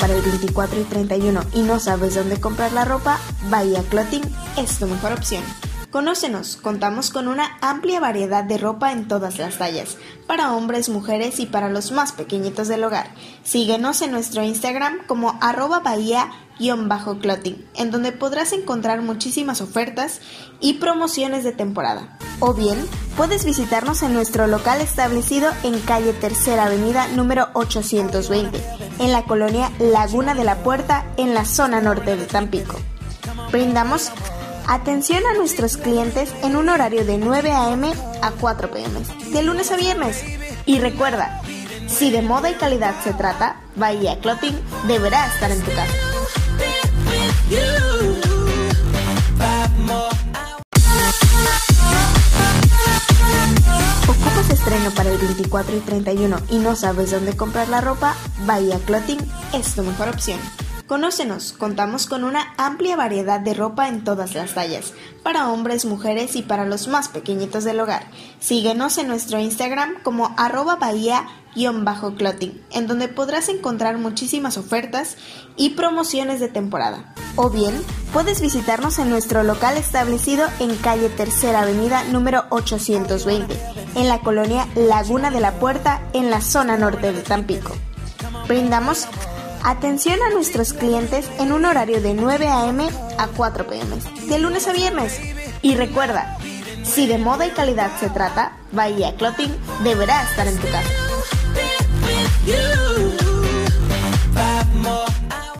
para el 24 y 31 y no sabes dónde comprar la ropa, Bahía Clothing es tu mejor opción. Conócenos, contamos con una amplia variedad de ropa en todas las tallas, para hombres, mujeres y para los más pequeñitos del hogar. Síguenos en nuestro Instagram como arroba bahía-clothing, en donde podrás encontrar muchísimas ofertas y promociones de temporada. O bien, puedes visitarnos en nuestro local establecido en calle Tercera Avenida número 820, en la colonia Laguna de la Puerta, en la zona norte de Tampico. Brindamos Atención a nuestros clientes en un horario de 9 a.m. a 4 p.m. de lunes a viernes. Y recuerda, si de moda y calidad se trata, Bahía Clothing deberá estar en tu casa. Estreno para el 24 y 31 y no sabes dónde comprar la ropa? Bahía Clothing es tu mejor opción. Conócenos, contamos con una amplia variedad de ropa en todas las tallas, para hombres, mujeres y para los más pequeñitos del hogar. Síguenos en nuestro Instagram como arroba bahía-clothing, en donde podrás encontrar muchísimas ofertas y promociones de temporada. O bien, puedes visitarnos en nuestro local establecido en calle Tercera Avenida número 820, en la colonia Laguna de la Puerta, en la zona norte de Tampico. Brindamos Atención a nuestros clientes en un horario de 9 a.m. a 4 p.m. de lunes a viernes. Y recuerda, si de moda y calidad se trata, Bahía Clothing deberá estar en tu casa.